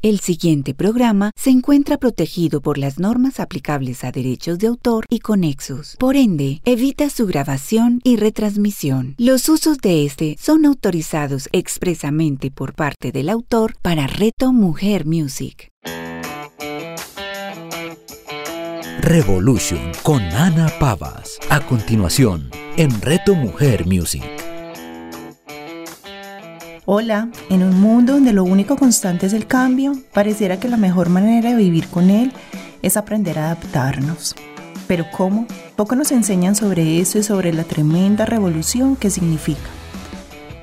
El siguiente programa se encuentra protegido por las normas aplicables a derechos de autor y conexos. Por ende, evita su grabación y retransmisión. Los usos de este son autorizados expresamente por parte del autor para Reto Mujer Music. Revolution con Ana Pavas. A continuación, en Reto Mujer Music. Hola, en un mundo donde lo único constante es el cambio, pareciera que la mejor manera de vivir con él es aprender a adaptarnos. Pero ¿cómo? Poco nos enseñan sobre eso y sobre la tremenda revolución que significa.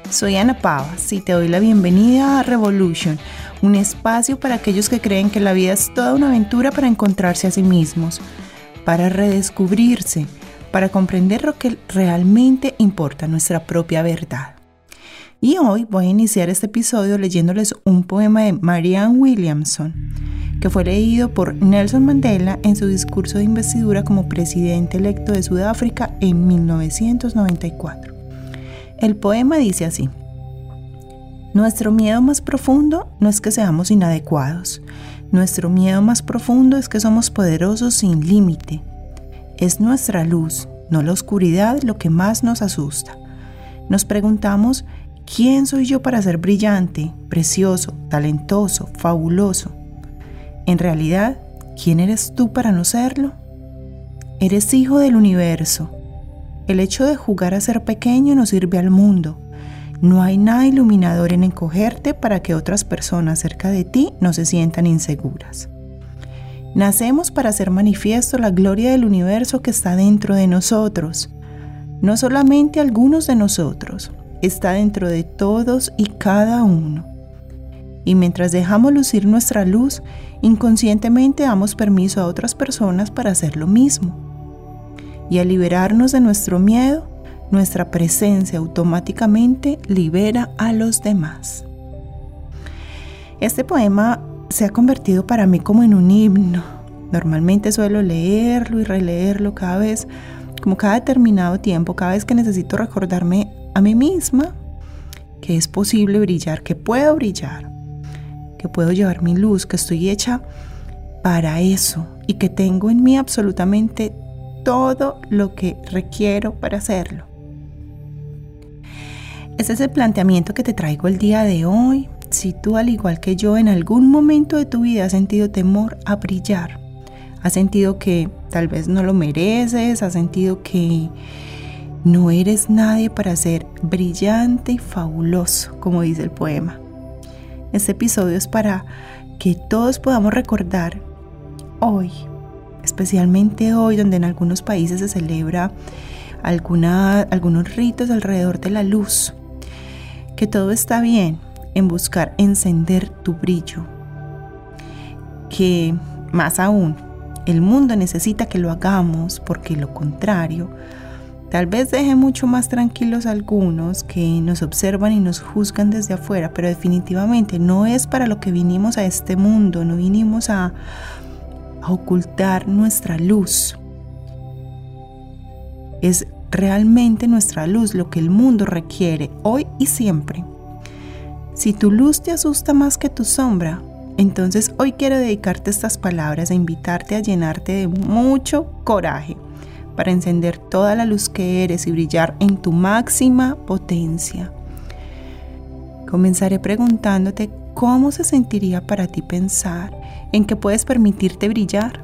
Soy Ana Pavas y te doy la bienvenida a Revolution, un espacio para aquellos que creen que la vida es toda una aventura para encontrarse a sí mismos, para redescubrirse, para comprender lo que realmente importa, nuestra propia verdad. Y hoy voy a iniciar este episodio leyéndoles un poema de Marianne Williamson, que fue leído por Nelson Mandela en su discurso de investidura como presidente electo de Sudáfrica en 1994. El poema dice así, Nuestro miedo más profundo no es que seamos inadecuados, nuestro miedo más profundo es que somos poderosos sin límite. Es nuestra luz, no la oscuridad, lo que más nos asusta. Nos preguntamos ¿Quién soy yo para ser brillante, precioso, talentoso, fabuloso? En realidad, ¿quién eres tú para no serlo? Eres hijo del universo. El hecho de jugar a ser pequeño no sirve al mundo. No hay nada iluminador en encogerte para que otras personas cerca de ti no se sientan inseguras. Nacemos para hacer manifiesto la gloria del universo que está dentro de nosotros, no solamente algunos de nosotros, está dentro de todos y cada uno. Y mientras dejamos lucir nuestra luz, inconscientemente damos permiso a otras personas para hacer lo mismo. Y al liberarnos de nuestro miedo, nuestra presencia automáticamente libera a los demás. Este poema se ha convertido para mí como en un himno. Normalmente suelo leerlo y releerlo cada vez, como cada determinado tiempo, cada vez que necesito recordarme a mí misma que es posible brillar, que puedo brillar, que puedo llevar mi luz, que estoy hecha para eso y que tengo en mí absolutamente todo lo que requiero para hacerlo. Ese es el planteamiento que te traigo el día de hoy. Si tú, al igual que yo, en algún momento de tu vida has sentido temor a brillar, has sentido que tal vez no lo mereces, has sentido que no eres nadie para ser brillante y fabuloso, como dice el poema. Este episodio es para que todos podamos recordar hoy, especialmente hoy donde en algunos países se celebra algunos ritos alrededor de la luz, que todo está bien en buscar encender tu brillo, que más aún el mundo necesita que lo hagamos porque lo contrario Tal vez deje mucho más tranquilos algunos que nos observan y nos juzgan desde afuera, pero definitivamente no es para lo que vinimos a este mundo, no vinimos a, a ocultar nuestra luz. Es realmente nuestra luz lo que el mundo requiere hoy y siempre. Si tu luz te asusta más que tu sombra, entonces hoy quiero dedicarte estas palabras e invitarte a llenarte de mucho coraje para encender toda la luz que eres y brillar en tu máxima potencia. Comenzaré preguntándote cómo se sentiría para ti pensar en que puedes permitirte brillar.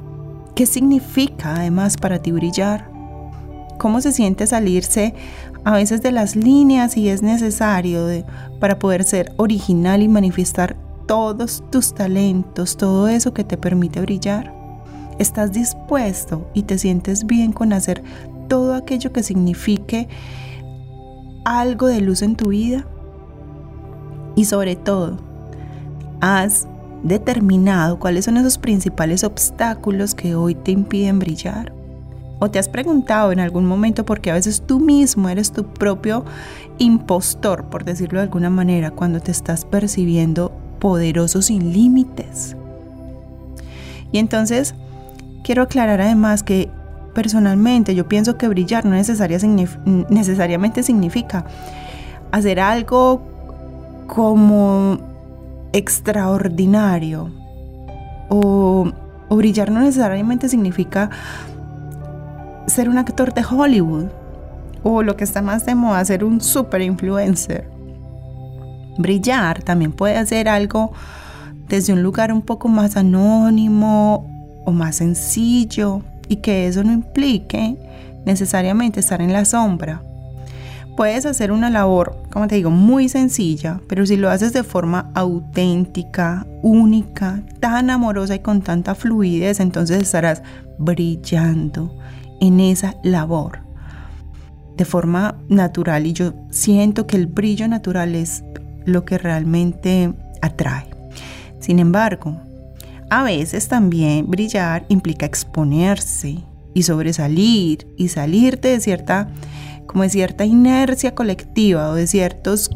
¿Qué significa además para ti brillar? ¿Cómo se siente salirse a veces de las líneas y es necesario para poder ser original y manifestar todos tus talentos, todo eso que te permite brillar? ¿Estás dispuesto y te sientes bien con hacer todo aquello que signifique algo de luz en tu vida? Y sobre todo, ¿has determinado cuáles son esos principales obstáculos que hoy te impiden brillar? ¿O te has preguntado en algún momento por qué a veces tú mismo eres tu propio impostor, por decirlo de alguna manera, cuando te estás percibiendo poderoso sin límites? Y entonces Quiero aclarar además que personalmente yo pienso que brillar no necesariamente significa hacer algo como extraordinario. O, brillar no necesariamente significa ser un actor de Hollywood. O lo que está más de moda, ser un super influencer. Brillar también puede ser algo desde un lugar un poco más anónimo o más sencillo y que eso no implique necesariamente estar en la sombra. Puedes hacer una labor, como te digo, muy sencilla, pero si lo haces de forma auténtica, única, tan amorosa y con tanta fluidez, entonces estarás brillando en esa labor de forma natural y yo siento que el brillo natural es lo que realmente atrae. Sin embargo, a veces también brillar implica exponerse y sobresalir y salirte de cierta, como de cierta inercia colectiva o de ciertos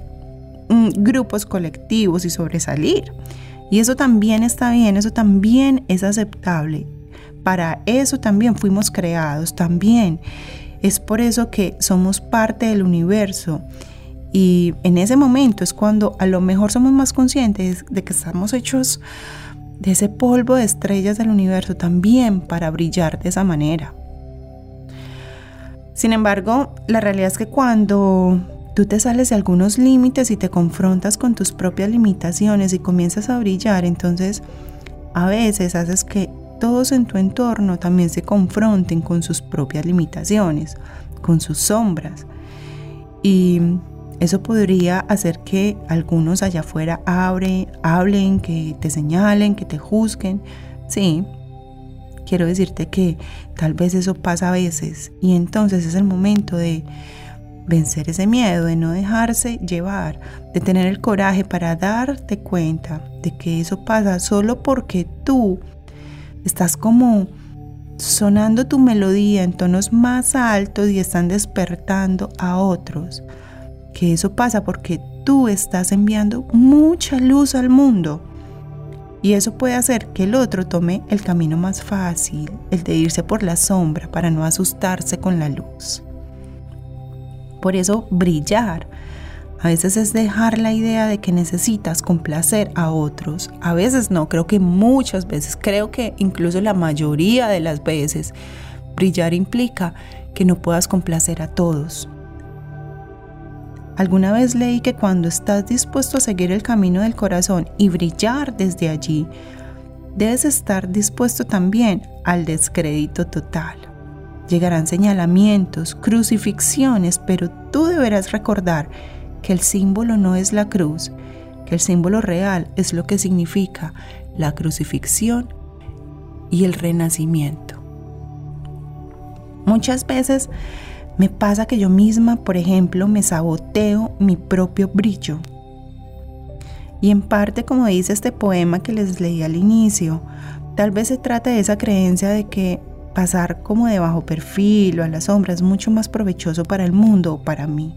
mm, grupos colectivos y sobresalir. Y eso también está bien, eso también es aceptable. Para eso también fuimos creados, también. Es por eso que somos parte del universo y en ese momento es cuando a lo mejor somos más conscientes de que estamos hechos de ese polvo de estrellas del universo también para brillar de esa manera. Sin embargo, la realidad es que cuando tú te sales de algunos límites y te confrontas con tus propias limitaciones y comienzas a brillar, entonces a veces haces que todos en tu entorno también se confronten con sus propias limitaciones, con sus sombras. Y eso podría hacer que algunos allá afuera hablen, que te señalen, que te juzguen. Sí, quiero decirte que tal vez eso pasa a veces y entonces es el momento de vencer ese miedo, de no dejarse llevar, de tener el coraje para darte cuenta de que eso pasa solo porque tú estás como sonando tu melodía en tonos más altos y están despertando a otros que eso pasa porque tú estás enviando mucha luz al mundo. Y eso puede hacer que el otro tome el camino más fácil, el de irse por la sombra para no asustarse con la luz. Por eso brillar a veces es dejar la idea de que necesitas complacer a otros. A veces no, creo que muchas veces, creo que incluso la mayoría de las veces, brillar implica que no puedas complacer a todos, Alguna vez leí que cuando estás dispuesto a seguir el camino del corazón y brillar desde allí, debes estar dispuesto también al descrédito total. Llegarán señalamientos, crucifixiones, pero tú deberás recordar que el símbolo no es la cruz, que el símbolo real es lo que significa la crucifixión y el renacimiento. Muchas veces me pasa que yo misma, por ejemplo, me saboteo mi propio brillo. Y en parte, como dice este poema que les leí al inicio, tal vez se trata de esa creencia de que pasar como de bajo perfil o a la sombra es mucho más provechoso para el mundo o para mí.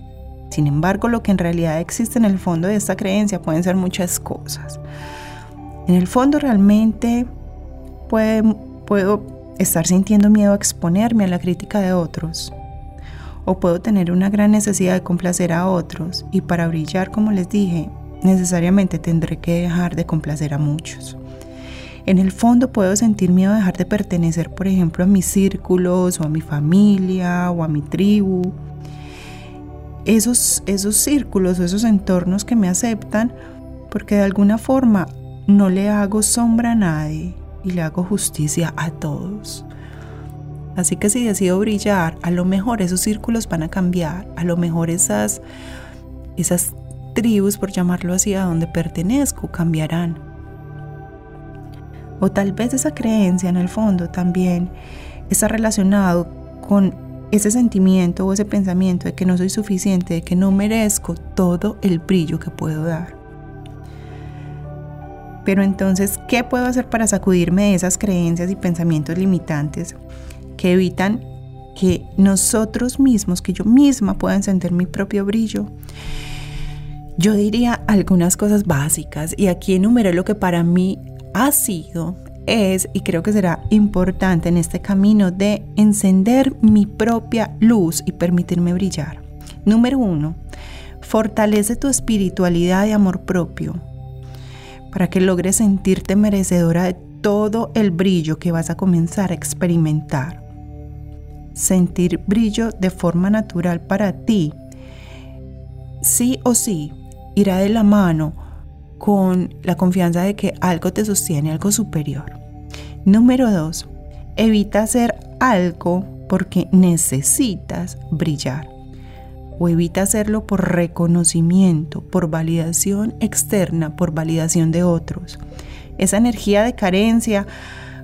Sin embargo, lo que en realidad existe en el fondo de esta creencia pueden ser muchas cosas. En el fondo realmente puedo estar sintiendo miedo a exponerme a la crítica de otros o puedo tener una gran necesidad de complacer a otros y para brillar, como les dije, necesariamente tendré que dejar de complacer a muchos. En el fondo puedo sentir miedo a dejar de pertenecer, por ejemplo, a mis círculos o a mi familia o a mi tribu. Esos, esos círculos o esos entornos que me aceptan porque de alguna forma no le hago sombra a nadie y le hago justicia a todos. Así que si decido brillar, a lo mejor esos círculos van a cambiar, a lo mejor esas, esas tribus, por llamarlo así, a donde pertenezco, cambiarán. O tal vez esa creencia en el fondo también está relacionado con ese sentimiento o ese pensamiento de que no soy suficiente, de que no merezco todo el brillo que puedo dar. Pero entonces, ¿qué puedo hacer para sacudirme de esas creencias y pensamientos limitantes que evitan que nosotros mismos, que yo misma pueda encender mi propio brillo. Yo diría algunas cosas básicas y aquí enumeré lo que para mí ha sido, es y creo que será importante en este camino de encender mi propia luz y permitirme brillar. Número uno, fortalece tu espiritualidad y amor propio. para que logres sentirte merecedora de todo el brillo que vas a comenzar a experimentar. Sentir brillo de forma natural para ti, sí o sí, irá de la mano con la confianza de que algo te sostiene, algo superior. Número 2. Evita hacer algo porque necesitas brillar. O evita hacerlo por reconocimiento, por validación externa, por validación de otros. Esa energía de carencia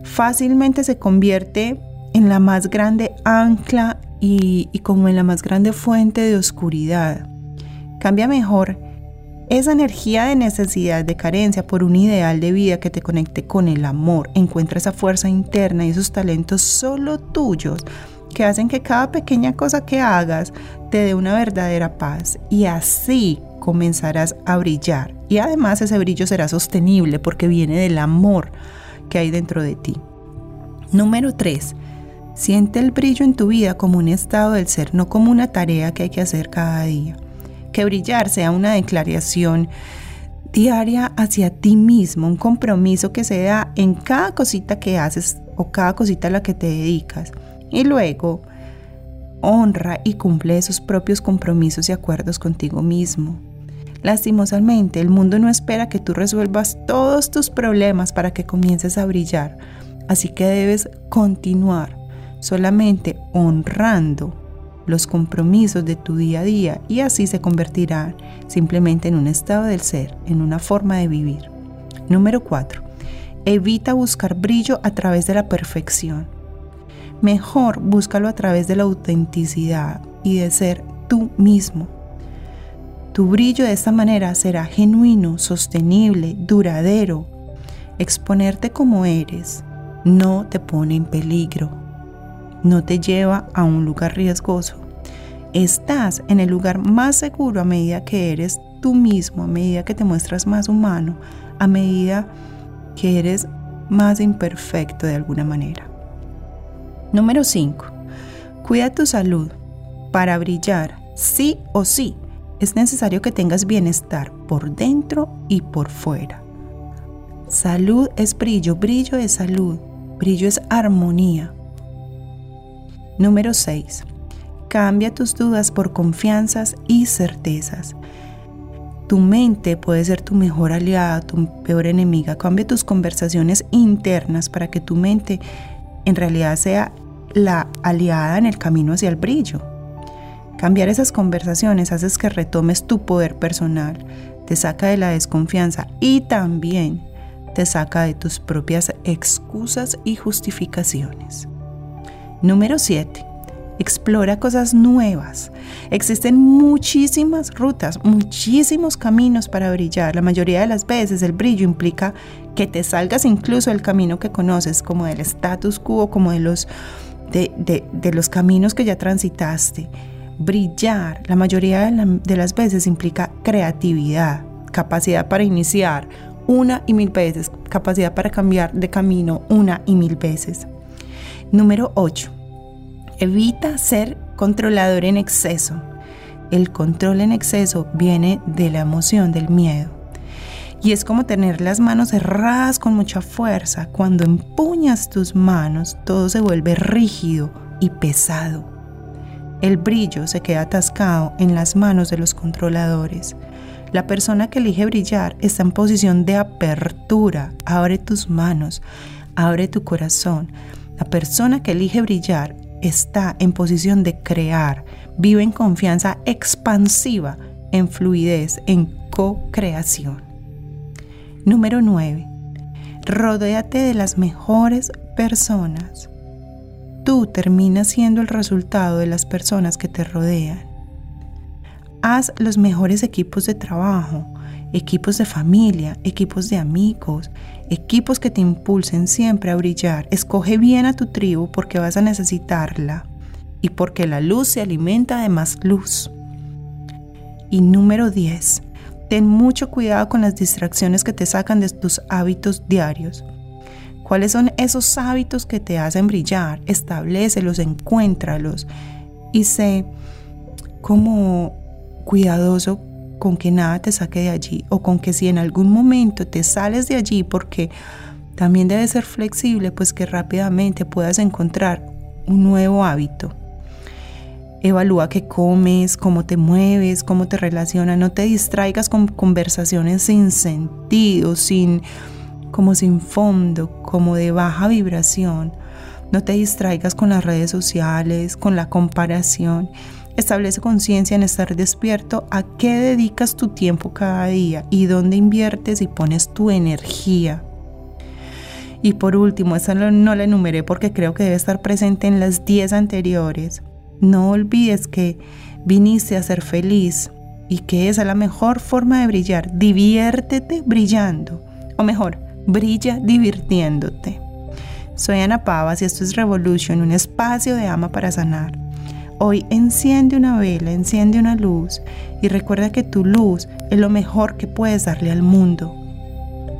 fácilmente se convierte en la más grande ancla y, como en la más grande fuente de oscuridad. Cambia mejor esa energía de necesidad, de carencia por un ideal de vida que te conecte con el amor. Encuentra esa fuerza interna y esos talentos solo tuyos que hacen que cada pequeña cosa que hagas te dé una verdadera paz y así comenzarás a brillar. Y además ese brillo será sostenible porque viene del amor que hay dentro de ti. Número 3. Siente el brillo en tu vida como un estado del ser, no como una tarea que hay que hacer cada día. Que brillar sea una declaración diaria hacia ti mismo, un compromiso que se da en cada cosita que haces o cada cosita a la que te dedicas. Y luego honra y cumple esos propios compromisos y acuerdos contigo mismo. Lastimosamente, el mundo no espera que tú resuelvas todos tus problemas para que comiences a brillar, así que debes continuar solamente honrando los compromisos de tu día a día y así se convertirá simplemente en un estado del ser, en una forma de vivir. Número 4. Evita buscar brillo a través de la perfección. Mejor búscalo a través de la autenticidad y de ser tú mismo. Tu brillo de esta manera será genuino, sostenible, duradero. Exponerte como eres no te pone en peligro, no te lleva a un lugar riesgoso. Estás en el lugar más seguro a medida que eres tú mismo, a medida que te muestras más humano, a medida que eres más imperfecto de alguna manera. Número 5. Cuida tu salud. Para brillar, sí o sí, es necesario que tengas bienestar por dentro y por fuera. Salud es brillo, brillo es salud, brillo es armonía. Número 6. Cambia tus dudas por confianzas y certezas. Tu mente puede ser tu mejor aliada, tu peor enemiga. Cambia tus conversaciones internas para que tu mente en realidad sea la aliada en el camino hacia el brillo. Cambiar esas conversaciones haces que retomes tu poder personal, te saca de la desconfianza y también te saca de tus propias excusas y justificaciones. Número 7. Explora cosas nuevas. Existen muchísimas rutas, muchísimos caminos para brillar. La mayoría de las veces el brillo implica que te salgas incluso del camino que conoces, como del status quo, como de los de, los caminos que ya transitaste. Brillar, la mayoría de, las veces implica creatividad, capacidad para iniciar una y mil veces, capacidad para cambiar de camino una y mil veces. Número 8. Evita ser controlador en exceso. El control en exceso viene de la emoción del miedo. Y es como tener las manos cerradas con mucha fuerza. Cuando empuñas tus manos, todo se vuelve rígido y pesado. El brillo se queda atascado en las manos de los controladores. La persona que elige brillar está en posición de apertura. Abre tus manos, abre tu corazón. La persona que elige brillar está en posición de crear. Vive en confianza expansiva, en fluidez, en co-creación. Número 9. Rodéate de las mejores personas. Tú terminas siendo el resultado de las personas que te rodean. Haz los mejores equipos de trabajo, equipos de familia, equipos de amigos, equipos que te impulsen siempre a brillar. Escoge bien a tu tribu porque vas a necesitarla y porque la luz se alimenta de más luz. Y número 10 ten mucho cuidado con las distracciones que te sacan de tus hábitos diarios. ¿Cuáles son esos hábitos que te hacen brillar? Establecelos, encuéntralos y sé como cuidadoso con que nada te saque de allí o con que si en algún momento te sales de allí porque también debes ser flexible, pues que rápidamente puedas encontrar un nuevo hábito. Evalúa qué comes, cómo te mueves, cómo te relacionas. No te distraigas con conversaciones sin sentido, sin como sin fondo, como de baja vibración. No te distraigas con las redes sociales, con la comparación. Establece conciencia en estar despierto a qué dedicas tu tiempo cada día y dónde inviertes y pones tu energía. Y por último, esta no la enumeré porque creo que debe estar presente en las 10 anteriores. No olvides que viniste a ser feliz y que esa es la mejor forma de brillar. Diviértete brillando. O mejor, brilla divirtiéndote. Soy Ana Pavas y esto es Revolution, un espacio de ama para sanar. Hoy enciende una vela, enciende una luz y recuerda que tu luz es lo mejor que puedes darle al mundo.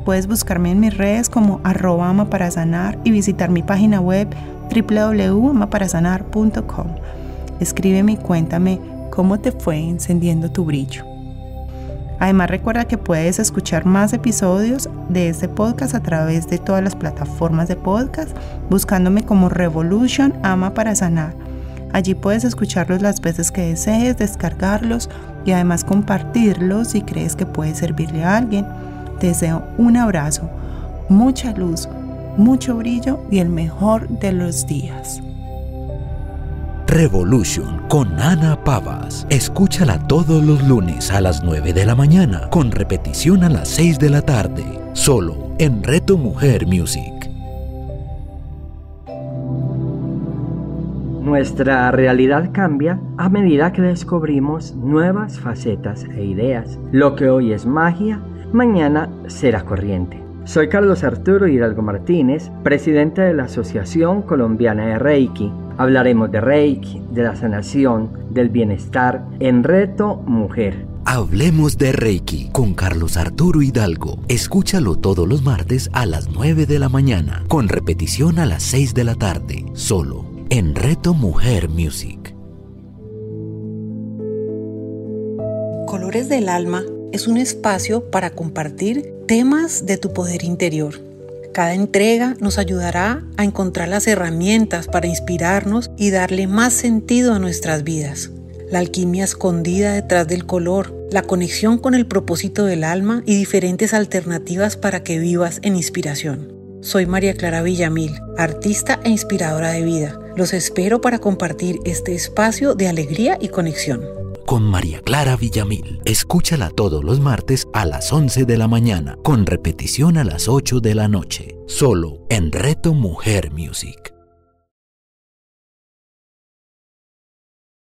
Puedes buscarme en mis redes como arroba para sanar y visitar mi página web www.amaparasanar.com. Escríbeme y cuéntame cómo te fue encendiendo tu brillo. Además recuerda que puedes escuchar más episodios de este podcast a través de todas las plataformas de podcast buscándome como Revolution Ama para Sanar. Allí puedes escucharlos las veces que desees, descargarlos y además compartirlos si crees que puede servirle a alguien. Te deseo un abrazo, mucha luz, mucho brillo y el mejor de los días. Revolution con Ana Pavas. Escúchala todos los lunes a las 9 de la mañana, con repetición a las 6 de la tarde, solo en Reto Mujer Music. Nuestra realidad cambia a medida que descubrimos nuevas facetas e ideas. Lo que hoy es magia, mañana será corriente. Soy Carlos Arturo Hidalgo Martínez, presidente de la Asociación Colombiana de Reiki Hablaremos de Reiki, de la sanación, del bienestar en Reto Mujer. Hablemos de Reiki con Carlos Arturo Hidalgo. Escúchalo todos los martes a las 9 de la mañana, con repetición a las 6 de la tarde, solo en Reto Mujer Music. Colores del Alma es un espacio para compartir temas de tu poder interior cada entrega nos ayudará a encontrar las herramientas para inspirarnos y darle más sentido a nuestras vidas. La alquimia escondida detrás del color, la conexión con el propósito del alma y diferentes alternativas para que vivas en inspiración. Soy María Clara Villamil, artista e inspiradora de vida. Los espero para compartir este espacio de alegría y conexión con María Clara Villamil. Escúchala todos los martes a las 11 de la mañana, con repetición a las 8 de la noche, solo en Reto Mujer Music.